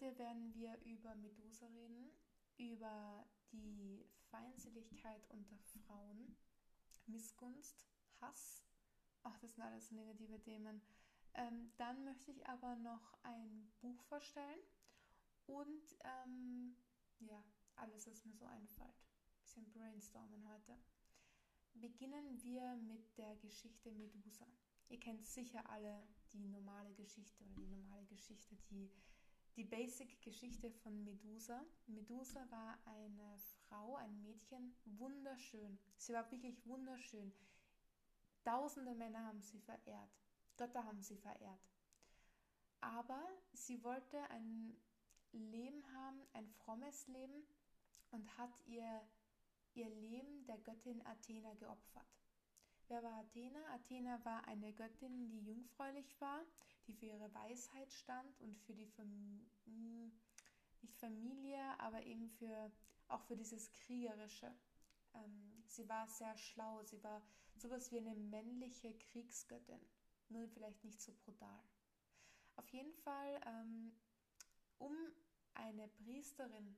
Heute werden wir über Medusa reden, über die Feindseligkeit unter Frauen, Missgunst, Hass. Ach, das sind alles negative Themen. Ähm, dann möchte ich aber noch ein Buch vorstellen und ähm, ja, alles, was mir so einfällt. Bisschen brainstormen heute beginnen wir mit der Geschichte Medusa. Ihr kennt sicher alle die normale Geschichte oder die normale Geschichte, die, die Basic-Geschichte von Medusa. Medusa war eine Frau, ein Mädchen, wunderschön. Sie war wirklich wunderschön. Tausende Männer haben sie verehrt. Götter haben sie verehrt. Aber sie wollte ein Leben haben, ein frommes Leben und hat ihr ihr Leben der Göttin Athena geopfert. Wer war Athena? Athena war eine Göttin, die jungfräulich war, die für ihre Weisheit stand und für die Fam nicht Familie, aber eben für auch für dieses kriegerische. Ähm, sie war sehr schlau, sie war sowas wie eine männliche Kriegsgöttin, nur vielleicht nicht so brutal. Auf jeden Fall, ähm, um eine Priesterin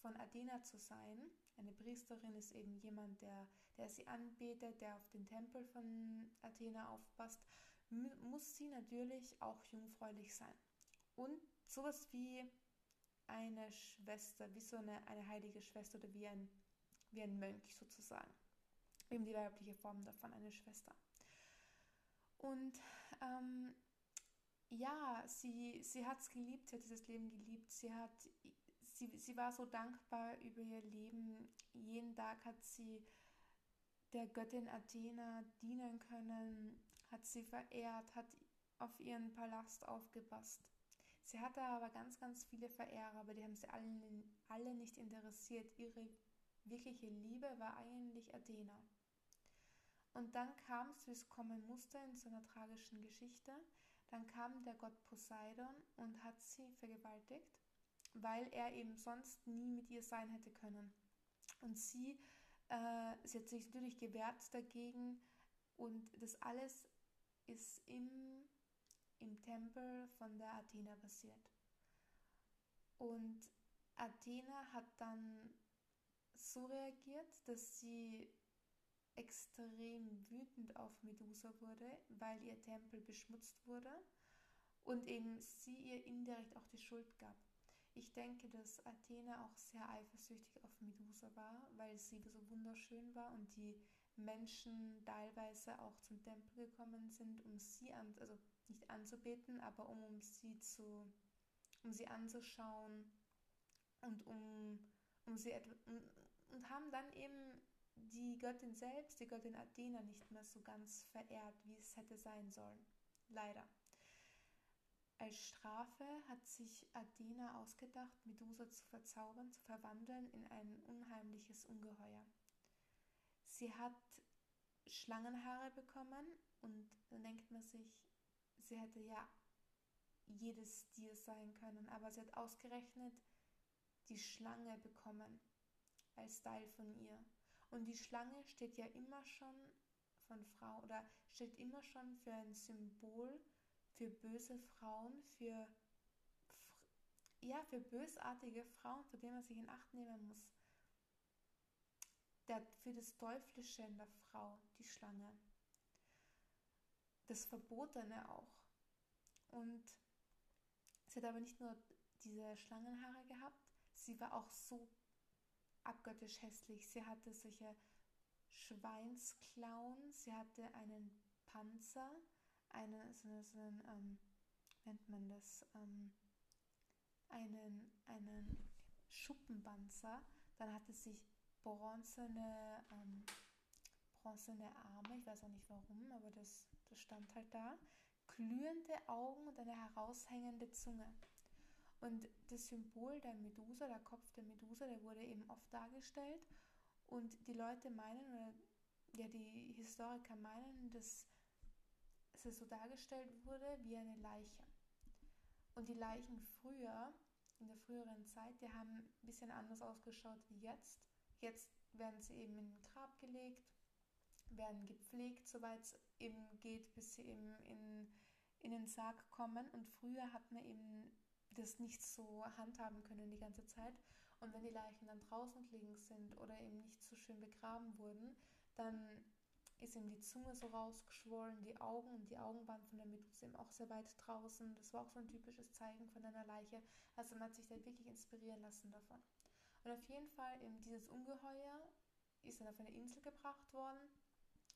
von Athena zu sein, eine Priesterin ist eben jemand, der, der sie anbetet, der auf den Tempel von Athena aufpasst, muss sie natürlich auch jungfräulich sein. Und sowas wie eine Schwester, wie so eine, eine heilige Schwester oder wie ein, wie ein Mönch sozusagen. Eben die weibliche Form davon, eine Schwester. Und ähm, ja, sie, sie hat es geliebt, sie hat dieses Leben geliebt, sie hat sie, sie war so dankbar über ihr Leben. Jeden Tag hat sie der Göttin Athena dienen können, hat sie verehrt, hat auf ihren Palast aufgepasst. Sie hatte aber ganz, ganz viele Verehrer, aber die haben sie alle, alle nicht interessiert. Ihre wirkliche Liebe war eigentlich Athena. Und dann kam es, wie es kommen musste, in so einer tragischen Geschichte. Dann kam der Gott Poseidon und hat sie vergewaltigt weil er eben sonst nie mit ihr sein hätte können. Und sie, äh, sie hat sich natürlich gewehrt dagegen und das alles ist im, im Tempel von der Athena passiert. Und Athena hat dann so reagiert, dass sie extrem wütend auf Medusa wurde, weil ihr Tempel beschmutzt wurde und eben sie ihr indirekt auch die Schuld gab. Ich denke, dass Athena auch sehr eifersüchtig auf Medusa war, weil sie so wunderschön war und die Menschen teilweise auch zum Tempel gekommen sind, um sie an, also nicht anzubeten, aber um, sie zu, um sie anzuschauen und um, um sie und, und haben dann eben die Göttin selbst, die Göttin Athena, nicht mehr so ganz verehrt, wie es hätte sein sollen. Leider. Als Strafe hat sich Athena ausgedacht, Medusa zu verzaubern, zu verwandeln in ein unheimliches Ungeheuer. Sie hat Schlangenhaare bekommen und dann denkt man sich, sie hätte ja jedes Tier sein können, aber sie hat ausgerechnet die Schlange bekommen als Teil von ihr. Und die Schlange steht ja immer schon von Frau oder steht immer schon für ein Symbol für böse Frauen, für, ja, für bösartige Frauen, vor denen man sich in Acht nehmen muss. Der, für das Teuflische in der Frau, die Schlange. Das Verbotene auch. Und sie hat aber nicht nur diese Schlangenhaare gehabt, sie war auch so abgöttisch hässlich. Sie hatte solche Schweinsklauen, sie hatte einen Panzer, eine, so, so einen, ähm, nennt man das, ähm, einen, einen Schuppenpanzer. Dann hatte sich bronzene, ähm, bronzene Arme, ich weiß auch nicht warum, aber das, das stand halt da. Glühende Augen und eine heraushängende Zunge. Und das Symbol der Medusa, der Kopf der Medusa, der wurde eben oft dargestellt. Und die Leute meinen, oder ja, die Historiker meinen, dass es so dargestellt wurde wie eine Leiche. Und die Leichen früher, in der früheren Zeit, die haben ein bisschen anders ausgeschaut wie jetzt. Jetzt werden sie eben in ein Grab gelegt werden gepflegt, soweit es eben geht, bis sie eben in, in den Sarg kommen. Und früher hat man eben das nicht so handhaben können die ganze Zeit. Und wenn die Leichen dann draußen gelegen sind oder eben nicht so schön begraben wurden, dann ist ihm die Zunge so rausgeschwollen, die Augen und die Augen von der Medusa eben auch sehr weit draußen. Das war auch so ein typisches Zeichen von einer Leiche. Also man hat sich da wirklich inspirieren lassen davon. Und auf jeden Fall eben dieses Ungeheuer ist dann auf eine Insel gebracht worden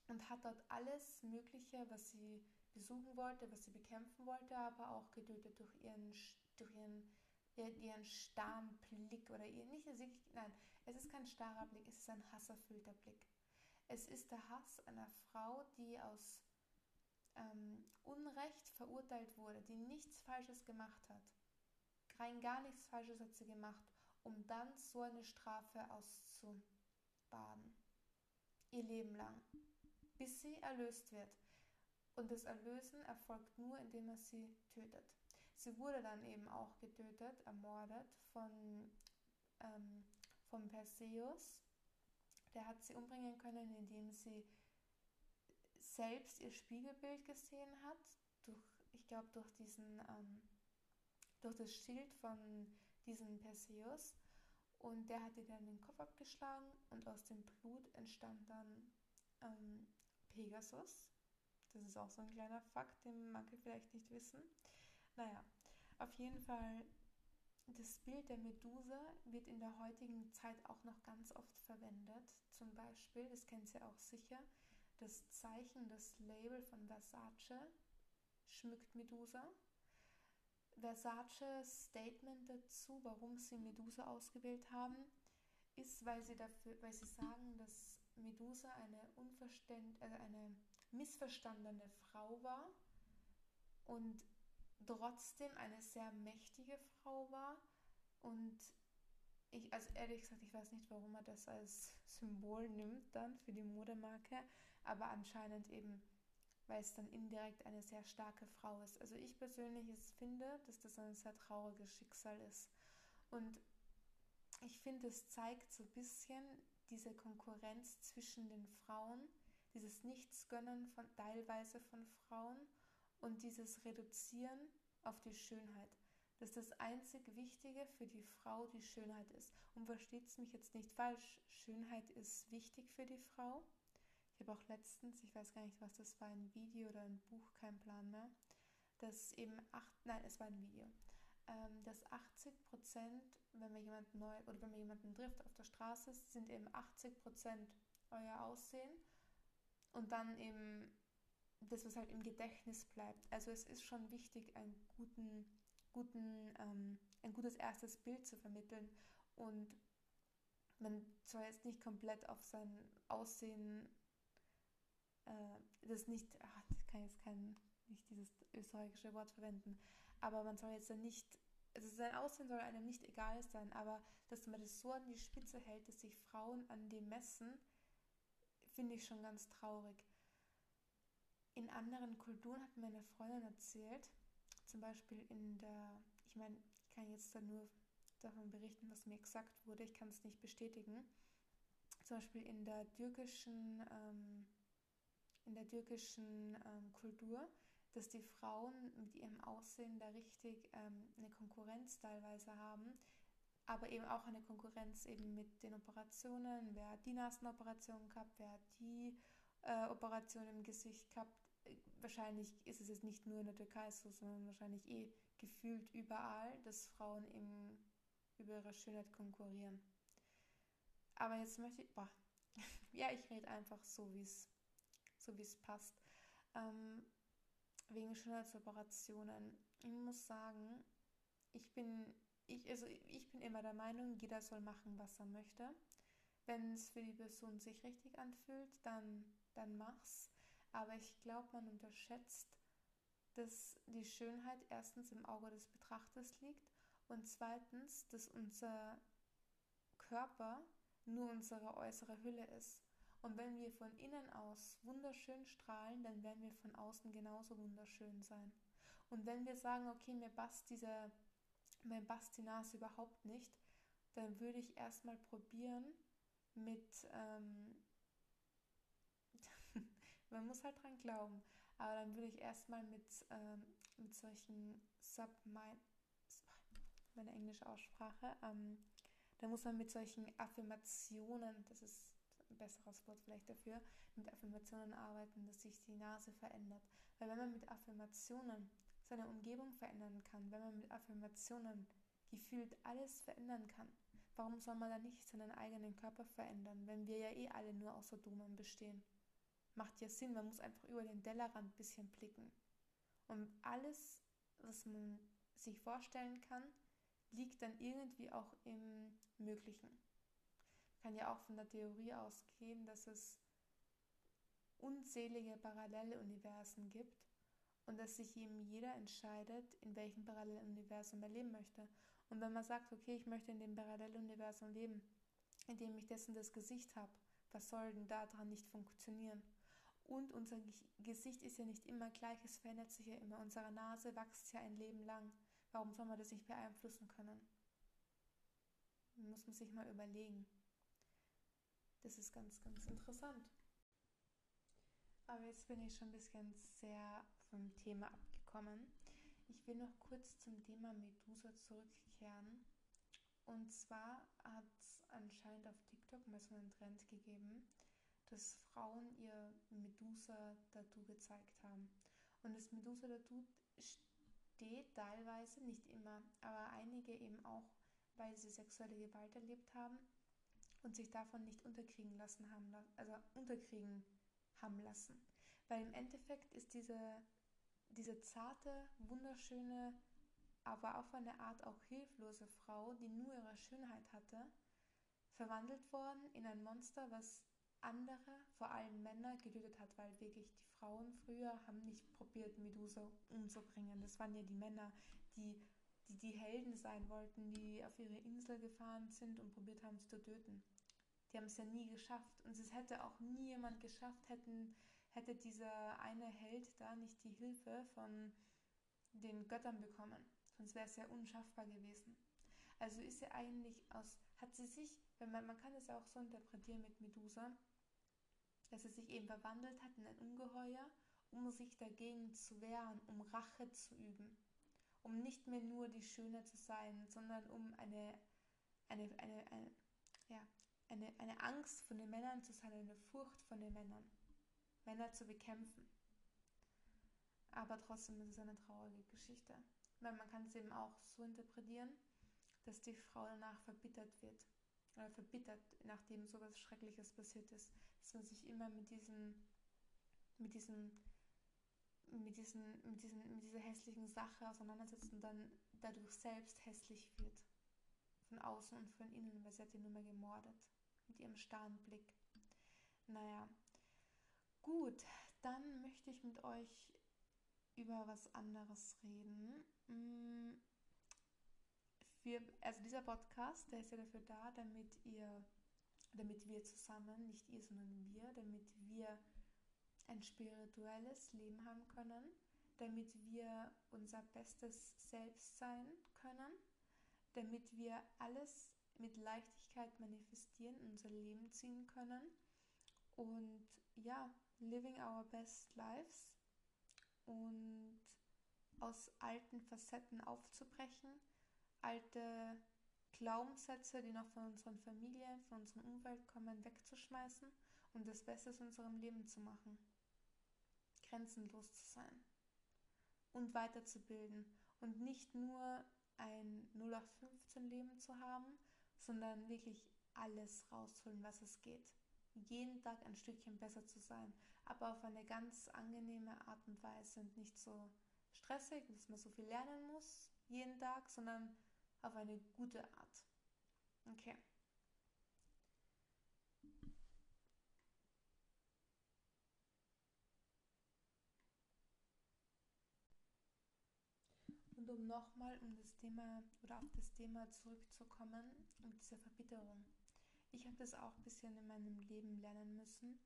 und hat dort alles Mögliche, was sie besuchen wollte, was sie bekämpfen wollte, aber auch getötet durch ihren, durch ihren, ihren starren Blick oder ihr, nicht, nein, es ist kein starrer Blick, es ist ein hasserfüllter Blick. Es ist der Hass einer Frau, die aus ähm, Unrecht verurteilt wurde, die nichts Falsches gemacht hat. Rein gar nichts Falsches hat sie gemacht, um dann so eine Strafe auszubaden. Ihr Leben lang. Bis sie erlöst wird. Und das Erlösen erfolgt nur, indem er sie tötet. Sie wurde dann eben auch getötet, ermordet von, ähm, von Perseus. Der hat sie umbringen können, indem sie selbst ihr Spiegelbild gesehen hat, durch, ich glaube durch ähm, durch das Schild von diesem Perseus. Und der hat ihr dann den Kopf abgeschlagen und aus dem Blut entstand dann ähm, Pegasus. Das ist auch so ein kleiner Fakt, den manche vielleicht nicht wissen. Naja, auf jeden Fall, das Bild der Medusa wird in der heutigen Zeit auch noch ganz oft verwendet. Zum Beispiel, das kennt ihr auch sicher, das Zeichen, das Label von Versace schmückt Medusa. Versace Statement dazu, warum sie Medusa ausgewählt haben, ist, weil sie dafür, weil sie sagen, dass Medusa eine unverständ, also eine missverstandene Frau war und trotzdem eine sehr mächtige Frau war. Und ich, also ehrlich gesagt, ich weiß nicht, warum er das als Symbol nimmt dann für die Modemarke, aber anscheinend eben, weil es dann indirekt eine sehr starke Frau ist. Also ich persönlich finde, dass das ein sehr trauriges Schicksal ist. Und ich finde, es zeigt so ein bisschen diese Konkurrenz zwischen den Frauen dieses Nichtsgönnen von teilweise von Frauen und dieses Reduzieren auf die Schönheit. Dass das einzig Wichtige für die Frau die Schönheit ist. Und versteht es mich jetzt nicht falsch, Schönheit ist wichtig für die Frau. Habe auch letztens, ich weiß gar nicht, was das war, ein Video oder ein Buch, kein Plan mehr, dass eben acht, nein, es war ein Video, ähm, dass 80 Prozent, wenn man jemanden neu oder wenn man jemanden trifft auf der Straße, sind eben 80 Prozent euer Aussehen und dann eben das, was halt im Gedächtnis bleibt. Also es ist schon wichtig, einen guten, guten, ähm, ein gutes erstes Bild zu vermitteln und man soll jetzt nicht komplett auf sein Aussehen, das nicht, ach, das kann jetzt kein, nicht dieses österreichische Wort verwenden, aber man soll jetzt dann nicht, also sein Aussehen soll einem nicht egal sein, aber dass man das so an die Spitze hält, dass sich Frauen an dem messen, finde ich schon ganz traurig. In anderen Kulturen hat mir eine Freundin erzählt, zum Beispiel in der, ich meine, ich kann jetzt da nur davon berichten, was mir gesagt wurde, ich kann es nicht bestätigen. Zum Beispiel in der türkischen, ähm, in der türkischen ähm, Kultur, dass die Frauen mit ihrem Aussehen da richtig ähm, eine Konkurrenz teilweise haben, aber eben auch eine Konkurrenz eben mit den Operationen. Wer hat die Nasenoperation gehabt, wer hat die äh, Operation im Gesicht gehabt. Wahrscheinlich ist es jetzt nicht nur in der Türkei so, sondern wahrscheinlich eh gefühlt überall, dass Frauen eben über ihre Schönheit konkurrieren. Aber jetzt möchte ich, boah, ja, ich rede einfach so, wie es so es passt. Ähm, wegen Schönheitsoperationen. Ich muss sagen, ich bin ich, also ich bin immer der Meinung, jeder soll machen, was er möchte. Wenn es für die Person sich richtig anfühlt, dann, dann mach's. Aber ich glaube, man unterschätzt, dass die Schönheit erstens im Auge des Betrachters liegt und zweitens, dass unser Körper nur unsere äußere Hülle ist. Und wenn wir von innen aus wunderschön strahlen, dann werden wir von außen genauso wunderschön sein. Und wenn wir sagen, okay, mir passt dieser mein Bastinas überhaupt nicht, dann würde ich erstmal probieren mit, ähm, Man muss halt dran glauben. Aber dann würde ich erstmal mit, ähm, mit solchen Submind, meine englische Aussprache, ähm, da muss man mit solchen Affirmationen, das ist besseres Wort vielleicht dafür, mit Affirmationen arbeiten, dass sich die Nase verändert. Weil wenn man mit Affirmationen seine Umgebung verändern kann, wenn man mit Affirmationen gefühlt alles verändern kann, warum soll man dann nicht seinen eigenen Körper verändern, wenn wir ja eh alle nur aus Atomen bestehen? Macht ja Sinn, man muss einfach über den Tellerrand ein bisschen blicken. Und alles, was man sich vorstellen kann, liegt dann irgendwie auch im Möglichen. Kann ja auch von der Theorie ausgehen, dass es unzählige Paralleluniversen gibt und dass sich eben jeder entscheidet, in welchem Paralleluniversum er leben möchte. Und wenn man sagt, okay, ich möchte in dem Paralleluniversum leben, in dem ich dessen das Gesicht habe, was soll denn daran nicht funktionieren? Und unser Gesicht ist ja nicht immer gleich, es verändert sich ja immer. Unsere Nase wächst ja ein Leben lang. Warum soll man das nicht beeinflussen können? Muss man sich mal überlegen. Das ist ganz, ganz interessant. Aber jetzt bin ich schon ein bisschen sehr vom Thema abgekommen. Ich will noch kurz zum Thema Medusa zurückkehren. Und zwar hat es anscheinend auf TikTok mal so einen Trend gegeben, dass Frauen ihr Medusa-Tattoo gezeigt haben. Und das Medusa-Tattoo steht teilweise, nicht immer, aber einige eben auch, weil sie sexuelle Gewalt erlebt haben und sich davon nicht unterkriegen lassen haben, also unterkriegen haben lassen. Weil im Endeffekt ist diese, diese zarte, wunderschöne, aber auf eine Art auch hilflose Frau, die nur ihre Schönheit hatte, verwandelt worden in ein Monster, was andere, vor allem Männer, getötet hat, weil wirklich die Frauen früher haben nicht probiert, Medusa umzubringen. Das waren ja die Männer, die, die die Helden sein wollten, die auf ihre Insel gefahren sind und probiert haben, sie zu töten. Die haben es ja nie geschafft. Und es hätte auch nie jemand geschafft, hätten, hätte dieser eine Held da nicht die Hilfe von den Göttern bekommen. Sonst wäre es ja unschaffbar gewesen. Also ist sie eigentlich aus, hat sie sich, wenn man, man kann es ja auch so interpretieren mit Medusa, dass es sich eben verwandelt hat in ein Ungeheuer, um sich dagegen zu wehren, um Rache zu üben, um nicht mehr nur die Schöne zu sein, sondern um eine, eine, eine, eine, eine, eine Angst von den Männern zu sein, eine Furcht von den Männern, Männer zu bekämpfen. Aber trotzdem ist es eine traurige Geschichte. Weil man kann es eben auch so interpretieren, dass die Frau danach verbittert wird äh, verbittert, nachdem sowas Schreckliches passiert ist, dass man sich immer mit diesem, mit diesem, mit diesem, mit diesem, mit dieser hässlichen Sache auseinandersetzt und dann dadurch selbst hässlich wird. Von außen und von innen, weil sie hat ihn nur mehr gemordet. Mit ihrem starren Blick. Naja. Gut, dann möchte ich mit euch über was anderes reden. Hm, wir, also dieser Podcast, der ist ja dafür da, damit ihr, damit wir zusammen, nicht ihr, sondern wir, damit wir ein spirituelles Leben haben können, damit wir unser bestes Selbst sein können, damit wir alles mit Leichtigkeit manifestieren, in unser Leben ziehen können und ja, living our best lives und aus alten Facetten aufzubrechen alte Glaubenssätze, die noch von unseren Familien, von unserem Umfeld kommen, wegzuschmeißen und das Beste aus unserem Leben zu machen. Grenzenlos zu sein und weiterzubilden und nicht nur ein 0815-Leben zu haben, sondern wirklich alles rausholen, was es geht. Jeden Tag ein Stückchen besser zu sein, aber auf eine ganz angenehme Art und Weise und nicht so stressig, dass man so viel lernen muss jeden Tag, sondern auf eine gute Art. Okay. Um nochmal um das Thema oder auf das Thema zurückzukommen, mit dieser Verbitterung. Ich habe das auch ein bisschen in meinem Leben lernen müssen,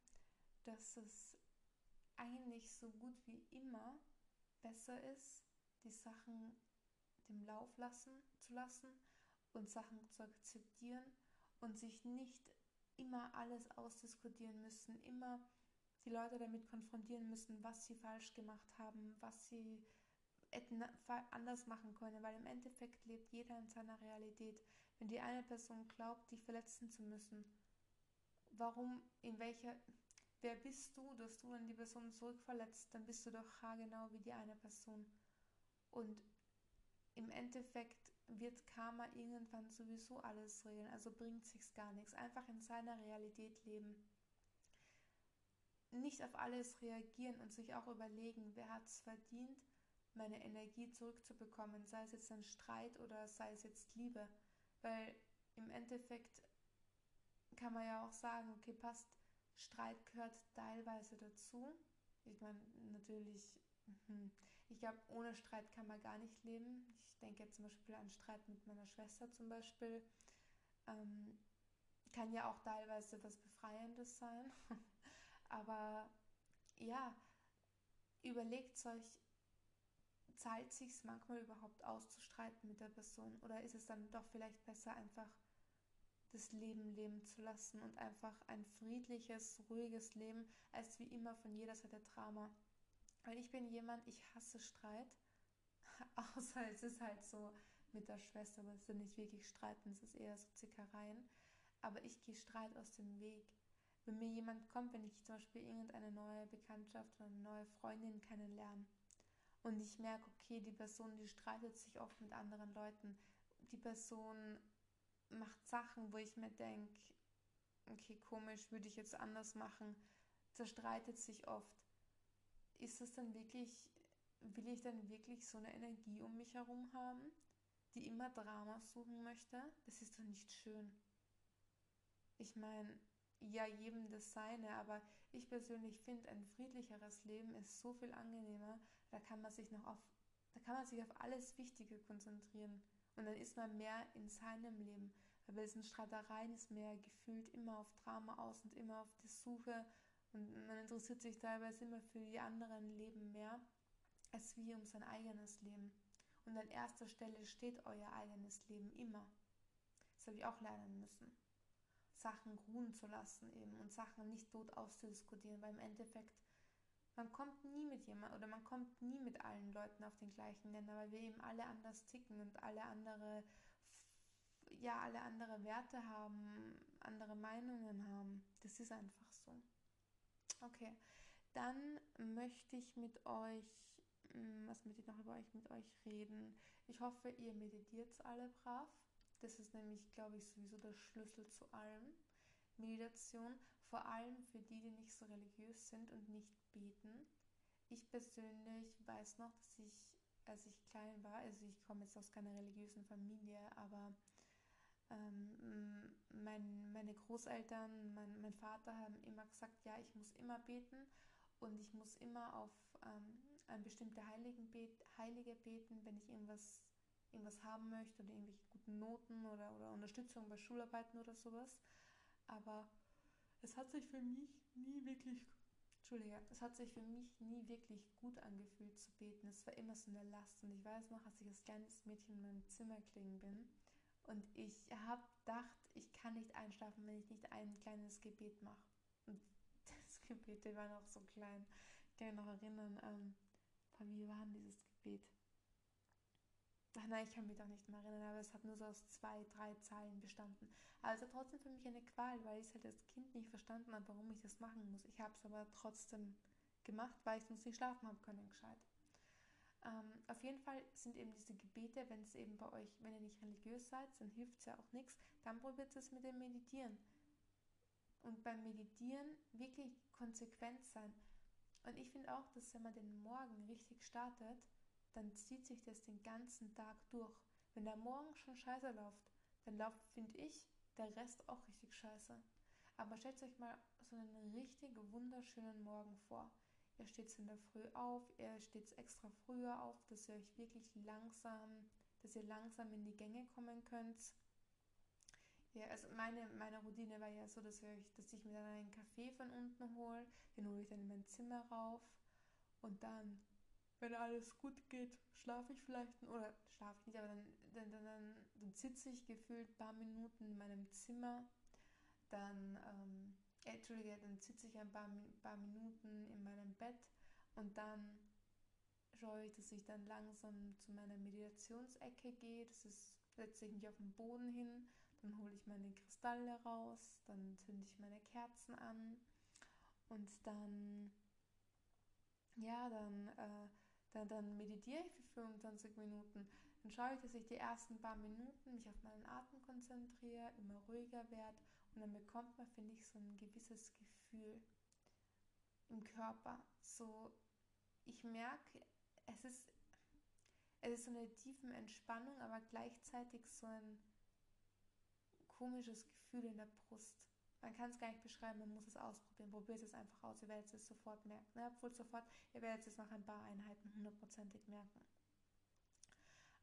dass es eigentlich so gut wie immer besser ist, die Sachen dem Lauf lassen, zu lassen und Sachen zu akzeptieren und sich nicht immer alles ausdiskutieren müssen, immer die Leute damit konfrontieren müssen, was sie falsch gemacht haben, was sie hätten anders machen können, weil im Endeffekt lebt jeder in seiner Realität. Wenn die eine Person glaubt, dich verletzen zu müssen, warum, in welcher, wer bist du, dass du, wenn die Person zurückverletzt, dann bist du doch haargenau wie die eine Person. Und im Endeffekt wird Karma irgendwann sowieso alles regeln, also bringt sich's gar nichts. Einfach in seiner Realität leben. Nicht auf alles reagieren und sich auch überlegen, wer hat es verdient, meine Energie zurückzubekommen, sei es jetzt ein Streit oder sei es jetzt Liebe. Weil im Endeffekt kann man ja auch sagen, okay, passt, Streit gehört teilweise dazu. Ich meine, natürlich, hm, ich glaube, ohne Streit kann man gar nicht leben. Ich denke jetzt zum Beispiel an Streit mit meiner Schwester zum Beispiel. Ähm, kann ja auch teilweise was Befreiendes sein. Aber ja, überlegt euch, zahlt sich manchmal überhaupt auszustreiten mit der Person? Oder ist es dann doch vielleicht besser, einfach das Leben leben zu lassen und einfach ein friedliches, ruhiges Leben, als wie immer von jeder Seite Drama? Weil ich bin jemand, ich hasse Streit, außer es ist halt so mit der Schwester, aber es ist nicht wirklich Streiten, es ist eher so Zickereien. Aber ich gehe Streit aus dem Weg. Wenn mir jemand kommt, wenn ich zum Beispiel irgendeine neue Bekanntschaft oder eine neue Freundin kennenlerne, und ich merke, okay, die Person, die streitet sich oft mit anderen Leuten. Die Person macht Sachen, wo ich mir denke, okay, komisch, würde ich jetzt anders machen. Zerstreitet sich oft. Ist das dann wirklich, will ich dann wirklich so eine Energie um mich herum haben, die immer Drama suchen möchte? Das ist doch nicht schön. Ich meine, ja, jedem das seine, aber ich persönlich finde, ein friedlicheres Leben ist so viel angenehmer. Da kann man sich noch auf, da kann man sich auf alles Wichtige konzentrieren. Und dann ist man mehr in seinem Leben. Weil bei diesen Streitereien ist ja gefühlt immer auf Drama aus und immer auf die Suche. Und man interessiert sich teilweise immer für die anderen Leben mehr, als wie um sein eigenes Leben. Und an erster Stelle steht euer eigenes Leben immer. Das habe ich auch lernen müssen. Sachen ruhen zu lassen eben und Sachen nicht tot auszudiskutieren, weil im Endeffekt man kommt nie mit jemand oder man kommt nie mit allen Leuten auf den gleichen Nenner, weil wir eben alle anders ticken und alle andere ja alle andere Werte haben, andere Meinungen haben. Das ist einfach so. Okay, dann möchte ich mit euch, hm, was möchte ich noch über euch mit euch reden? Ich hoffe, ihr meditiert alle brav. Das ist nämlich, glaube ich, sowieso der Schlüssel zu allem. Meditation, vor allem für die, die nicht so religiös sind und nicht beten. Ich persönlich weiß noch, dass ich, als ich klein war, also ich komme jetzt aus keiner religiösen Familie, aber ähm, mein, meine Großeltern, mein, mein Vater haben immer gesagt, ja, ich muss immer beten und ich muss immer auf ähm, eine bestimmte Heiligen bet, Heilige beten, wenn ich irgendwas irgendwas haben möchte oder irgendwelche guten Noten oder, oder Unterstützung bei Schularbeiten oder sowas. Aber es hat sich für mich nie wirklich, Entschuldige, es hat sich für mich nie wirklich gut angefühlt zu beten. Es war immer so eine Last. Und ich weiß noch, als ich als kleines Mädchen in meinem Zimmer klingen bin und ich habe gedacht, ich kann nicht einschlafen, wenn ich nicht ein kleines Gebet mache. Und das Gebet, der war noch so klein. Ich kann mich noch erinnern, ähm, wie war denn dieses Gebet? Ach nein, ich kann mich doch nicht mehr erinnern, aber es hat nur so aus zwei, drei Zeilen bestanden. War trotzdem für mich eine Qual, weil ich es halt als Kind nicht verstanden habe, warum ich das machen muss. Ich habe es aber trotzdem gemacht, weil ich sonst nicht schlafen habe können, gescheit. Ähm, auf jeden Fall sind eben diese Gebete, wenn es eben bei euch, wenn ihr nicht religiös seid, dann hilft es ja auch nichts, dann probiert es mit dem Meditieren. Und beim Meditieren wirklich konsequent sein. Und ich finde auch, dass wenn man den Morgen richtig startet, dann zieht sich das den ganzen Tag durch. Wenn der Morgen schon scheiße läuft, dann läuft, finde ich, der Rest auch richtig scheiße. Aber stellt euch mal so einen richtig wunderschönen Morgen vor. Ihr steht in der Früh auf, ihr steht extra früher auf, dass ihr euch wirklich langsam, dass ihr langsam in die Gänge kommen könnt. Ja, also meine, meine Routine war ja so, dass, ich, dass ich mir dann einen Kaffee von unten hole, den hole ich dann in mein Zimmer rauf und dann wenn alles gut geht, schlafe ich vielleicht, oder schlafe ich nicht, aber dann, dann, dann, dann, sitze ich gefühlt ein paar Minuten in meinem Zimmer, dann ähm, äh, Entschuldige, dann sitze ich ein paar, paar Minuten in meinem Bett und dann schaue ich, dass ich dann langsam zu meiner Meditationsecke gehe. Das ist, setze ich mich auf den Boden hin, dann hole ich meine Kristalle raus, dann zünde ich meine Kerzen an und dann, ja, dann, äh, dann, dann meditiere ich für 25 Minuten. Dann schaue ich, dass ich die ersten paar Minuten mich auf meinen Atem konzentriere, immer ruhiger werde und dann bekommt man, finde ich, so ein gewisses Gefühl im Körper. So, ich merke, es ist, es ist so eine tiefe Entspannung, aber gleichzeitig so ein komisches Gefühl in der Brust. Man kann es gar nicht beschreiben, man muss es ausprobieren. Probiert es einfach aus, ihr werdet es sofort merken. Ne? Obwohl sofort, ihr werdet es nach ein paar Einheiten hundertprozentig merken.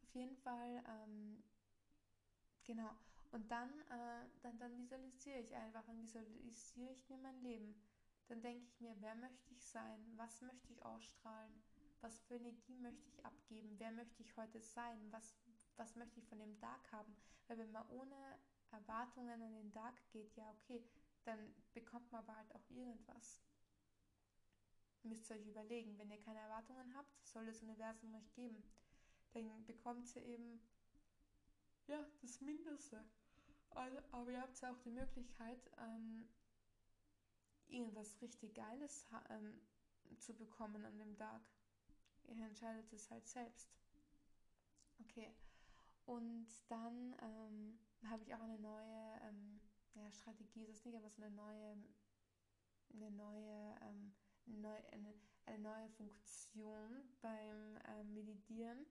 Auf jeden Fall, ähm, genau. Und dann, äh, dann, dann visualisiere ich einfach, dann visualisiere ich mir mein Leben. Dann denke ich mir, wer möchte ich sein? Was möchte ich ausstrahlen? Was für Energie möchte ich abgeben? Wer möchte ich heute sein? Was, was möchte ich von dem Tag haben? Weil wenn man ohne Erwartungen an den Tag geht, ja okay, dann bekommt man aber halt auch irgendwas. Müsst ihr euch überlegen, wenn ihr keine Erwartungen habt, soll das Universum euch geben. Dann bekommt ihr eben ja, das Mindeste. Aber ihr habt ja auch die Möglichkeit, ähm, irgendwas richtig Geiles ähm, zu bekommen an dem Tag. Ihr entscheidet es halt selbst. Okay. Und dann ähm, habe ich auch eine neue ähm, ja, Strategie, ist es nicht, aber so eine neue, eine neue, ähm, neu, eine, eine, neue Funktion beim ähm, Meditieren,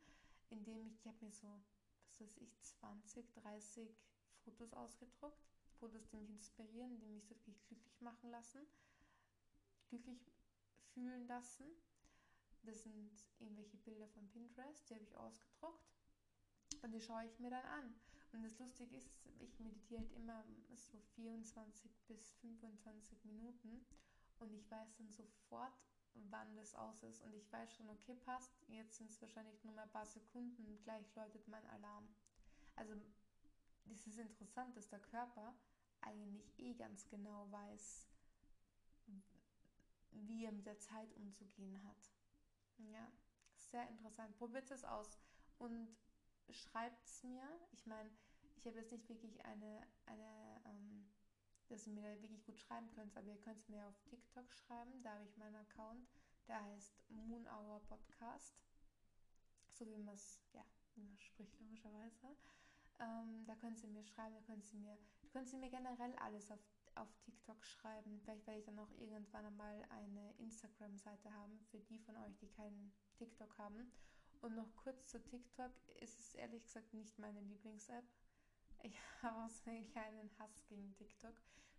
indem ich, ich habe mir so, was weiß ich, 20, 30 Fotos ausgedruckt, Fotos, die mich inspirieren, die mich wirklich glücklich machen lassen, glücklich fühlen lassen. Das sind irgendwelche Bilder von Pinterest, die habe ich ausgedruckt und die schaue ich mir dann an. Und das Lustige ist, ich meditiere halt immer so 24 bis 25 Minuten und ich weiß dann sofort, wann das aus ist. Und ich weiß schon, okay, passt, jetzt sind es wahrscheinlich nur mal ein paar Sekunden und gleich läutet mein Alarm. Also es ist interessant, dass der Körper eigentlich eh ganz genau weiß, wie er mit der Zeit umzugehen hat. Ja, sehr interessant. Probiert es aus. Und schreibt es mir. Ich meine, ich habe jetzt nicht wirklich eine, eine ähm, dass ihr mir da wirklich gut schreiben könnt, aber ihr könnt es mir auf TikTok schreiben. Da habe ich meinen Account. Der heißt Moon Hour Podcast. So wie man es, ja, wie man spricht, logischerweise. Ähm, da können Sie mir schreiben, da können Sie mir, da können Sie mir generell alles auf, auf TikTok schreiben. Vielleicht werde ich dann auch irgendwann einmal eine Instagram-Seite haben für die von euch, die keinen TikTok haben. Und noch kurz zu TikTok, ist es ehrlich gesagt nicht meine Lieblings-App. Ich habe auch so einen kleinen Hass gegen TikTok,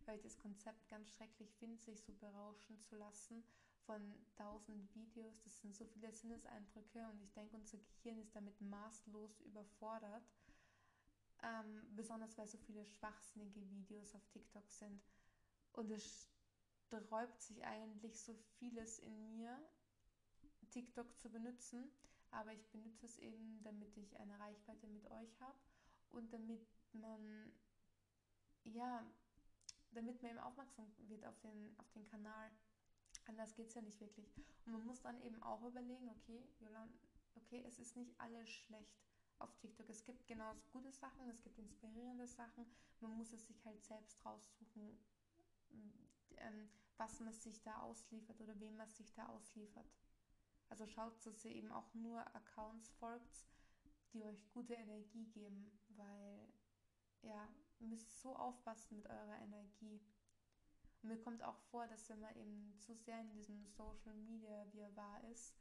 weil ich das Konzept ganz schrecklich finde, sich so berauschen zu lassen von tausend Videos. Das sind so viele Sinneseindrücke und ich denke, unser Gehirn ist damit maßlos überfordert. Ähm, besonders weil so viele schwachsinnige Videos auf TikTok sind. Und es sträubt sich eigentlich so vieles in mir, TikTok zu benutzen aber ich benutze es eben, damit ich eine Reichweite mit euch habe und damit man, ja, damit man eben aufmerksam wird auf den, auf den Kanal. Anders geht es ja nicht wirklich. Und man muss dann eben auch überlegen, okay, Jolan, okay, es ist nicht alles schlecht auf TikTok. Es gibt genauso gute Sachen, es gibt inspirierende Sachen. Man muss es sich halt selbst raussuchen, ähm, was man sich da ausliefert oder wem man sich da ausliefert. Also schaut, dass ihr eben auch nur Accounts folgt, die euch gute Energie geben, weil ja, ihr müsst so aufpassen mit eurer Energie. Und mir kommt auch vor, dass wenn man eben zu sehr in diesem Social Media wie er wahr ist,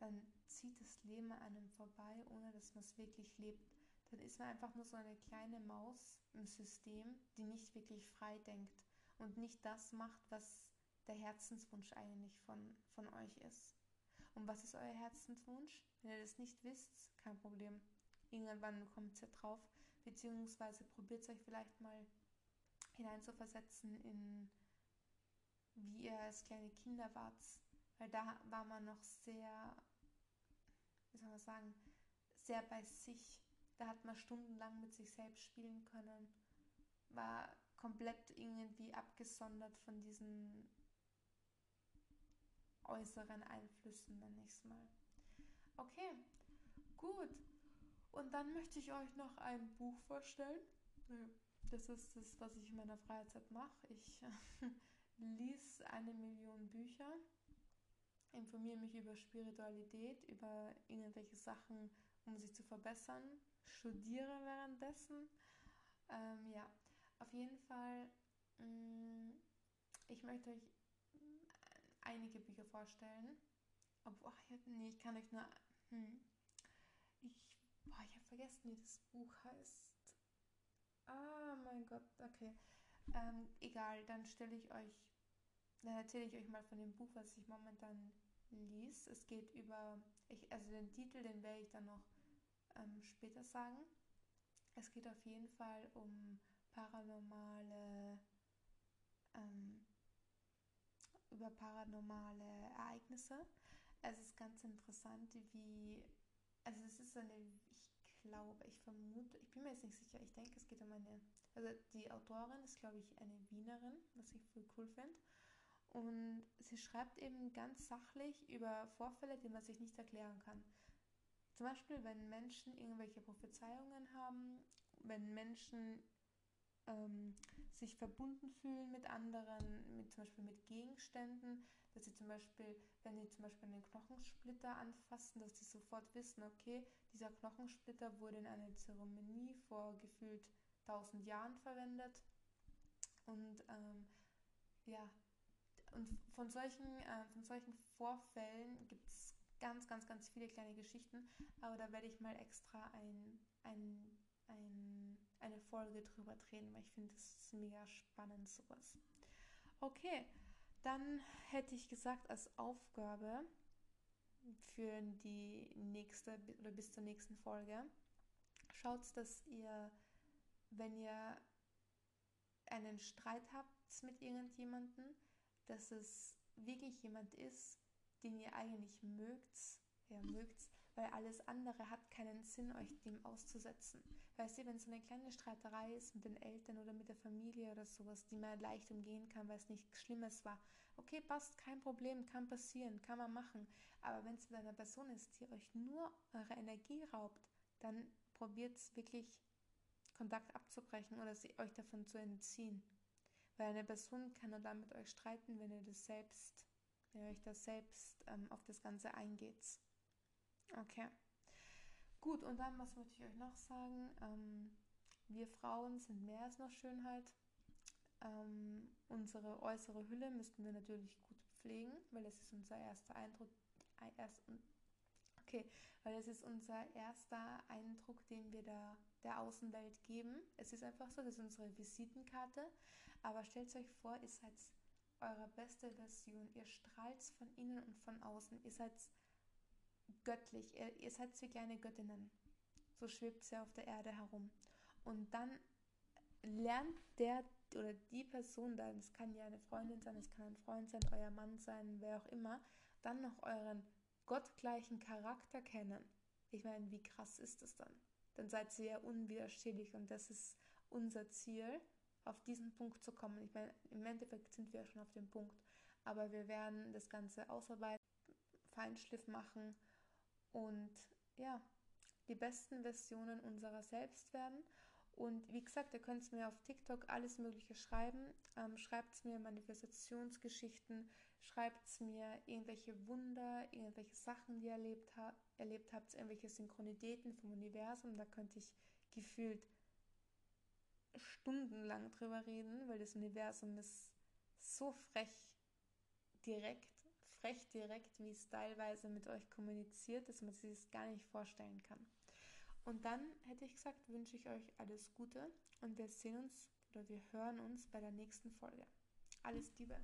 dann zieht das Leben an einem vorbei, ohne dass man es wirklich lebt. Dann ist man einfach nur so eine kleine Maus im System, die nicht wirklich frei denkt und nicht das macht, was der Herzenswunsch eigentlich von, von euch ist. Und was ist euer Herzenswunsch? Wenn ihr das nicht wisst, kein Problem. Irgendwann kommt ihr drauf. Beziehungsweise probiert es euch vielleicht mal hineinzuversetzen in wie ihr als kleine Kinder wart. Weil da war man noch sehr, wie soll man sagen, sehr bei sich. Da hat man stundenlang mit sich selbst spielen können. War komplett irgendwie abgesondert von diesen äußeren Einflüssen, nenne ich es mal. Okay, gut. Und dann möchte ich euch noch ein Buch vorstellen. Das ist das, was ich in meiner Freizeit mache. Ich lies eine Million Bücher, informiere mich über Spiritualität, über irgendwelche Sachen, um sich zu verbessern, studiere währenddessen. Ähm, ja, auf jeden Fall, mh, mm, ich möchte euch einige Bücher vorstellen. Obwohl, nee, ich kann euch nur. Hm, ich, boah, ich habe vergessen, wie das Buch heißt. Ah, mein Gott, okay. Ähm, egal, dann stelle ich euch, dann erzähle ich euch mal von dem Buch, was ich momentan liest. Es geht über, ich, also den Titel, den werde ich dann noch ähm, später sagen. Es geht auf jeden Fall um paranormale, ähm, über paranormale Ereignisse. Es ist ganz interessant, wie, also es ist eine, ich glaube, ich vermute, ich bin mir jetzt nicht sicher, ich denke, es geht um eine, also die Autorin ist, glaube ich, eine Wienerin, was ich voll cool finde. Und sie schreibt eben ganz sachlich über Vorfälle, die man sich nicht erklären kann. Zum Beispiel, wenn Menschen irgendwelche Prophezeiungen haben, wenn Menschen ähm, sich verbunden fühlen mit anderen, mit, zum Beispiel mit Gegenständen, dass sie zum Beispiel, wenn sie zum Beispiel einen Knochensplitter anfassen, dass sie sofort wissen, okay, dieser Knochensplitter wurde in einer Zeremonie vor gefühlt 1000 Jahren verwendet. Und ähm, ja, und von solchen, äh, von solchen Vorfällen gibt es ganz, ganz, ganz viele kleine Geschichten, aber da werde ich mal extra ein, ein, ein, eine Folge drüber drehen, weil ich finde es mega spannend sowas. Okay, dann hätte ich gesagt als Aufgabe für die nächste oder bis zur nächsten Folge, schaut, dass ihr, wenn ihr einen Streit habt mit irgendjemandem, dass es wirklich jemand ist, den ihr eigentlich mögt, ja, mögt, weil alles andere hat keinen Sinn, euch dem auszusetzen. Weißt du, wenn es so eine kleine Streiterei ist mit den Eltern oder mit der Familie oder sowas, die man leicht umgehen kann, weil es nichts Schlimmes war, okay, passt, kein Problem, kann passieren, kann man machen. Aber wenn es mit einer Person ist, die euch nur eure Energie raubt, dann probiert es wirklich Kontakt abzubrechen oder sie euch davon zu entziehen. Weil eine Person kann nur dann mit euch streiten, wenn ihr das selbst wenn ihr euch das selbst ähm, auf das Ganze eingeht. Okay. Gut, und dann, was möchte ich euch noch sagen? Ähm, wir Frauen sind mehr als noch Schönheit. Ähm, unsere äußere Hülle müssten wir natürlich gut pflegen, weil das ist unser erster Eindruck. Erst, okay, weil das ist unser erster Eindruck, den wir der, der Außenwelt geben. Es ist einfach so, das ist unsere Visitenkarte. Aber stellt euch vor, ihr seid eure beste Version. Ihr strahlt von innen und von außen. Ihr seid göttlich. Ihr, ihr seid wie kleine Göttinnen. So schwebt sie auf der Erde herum. Und dann lernt der oder die Person dann, es kann ja eine Freundin sein, es kann ein Freund sein, euer Mann sein, wer auch immer, dann noch euren gottgleichen Charakter kennen. Ich meine, wie krass ist das dann? Dann seid ihr ja unwiderstehlich und das ist unser Ziel auf diesen Punkt zu kommen. Ich meine, im Endeffekt sind wir schon auf dem Punkt, aber wir werden das Ganze ausarbeiten, Feinschliff machen und ja, die besten Versionen unserer selbst werden. Und wie gesagt, ihr könnt mir auf TikTok alles Mögliche schreiben. Ähm, schreibt mir Manifestationsgeschichten, schreibt mir irgendwelche Wunder, irgendwelche Sachen, die ihr erlebt, ha erlebt habt, irgendwelche Synchronitäten vom Universum. Da könnte ich gefühlt stundenlang drüber reden, weil das Universum ist so frech direkt, frech direkt, wie es teilweise mit euch kommuniziert, dass man sich das gar nicht vorstellen kann. Und dann hätte ich gesagt, wünsche ich euch alles Gute und wir sehen uns oder wir hören uns bei der nächsten Folge. Alles Liebe!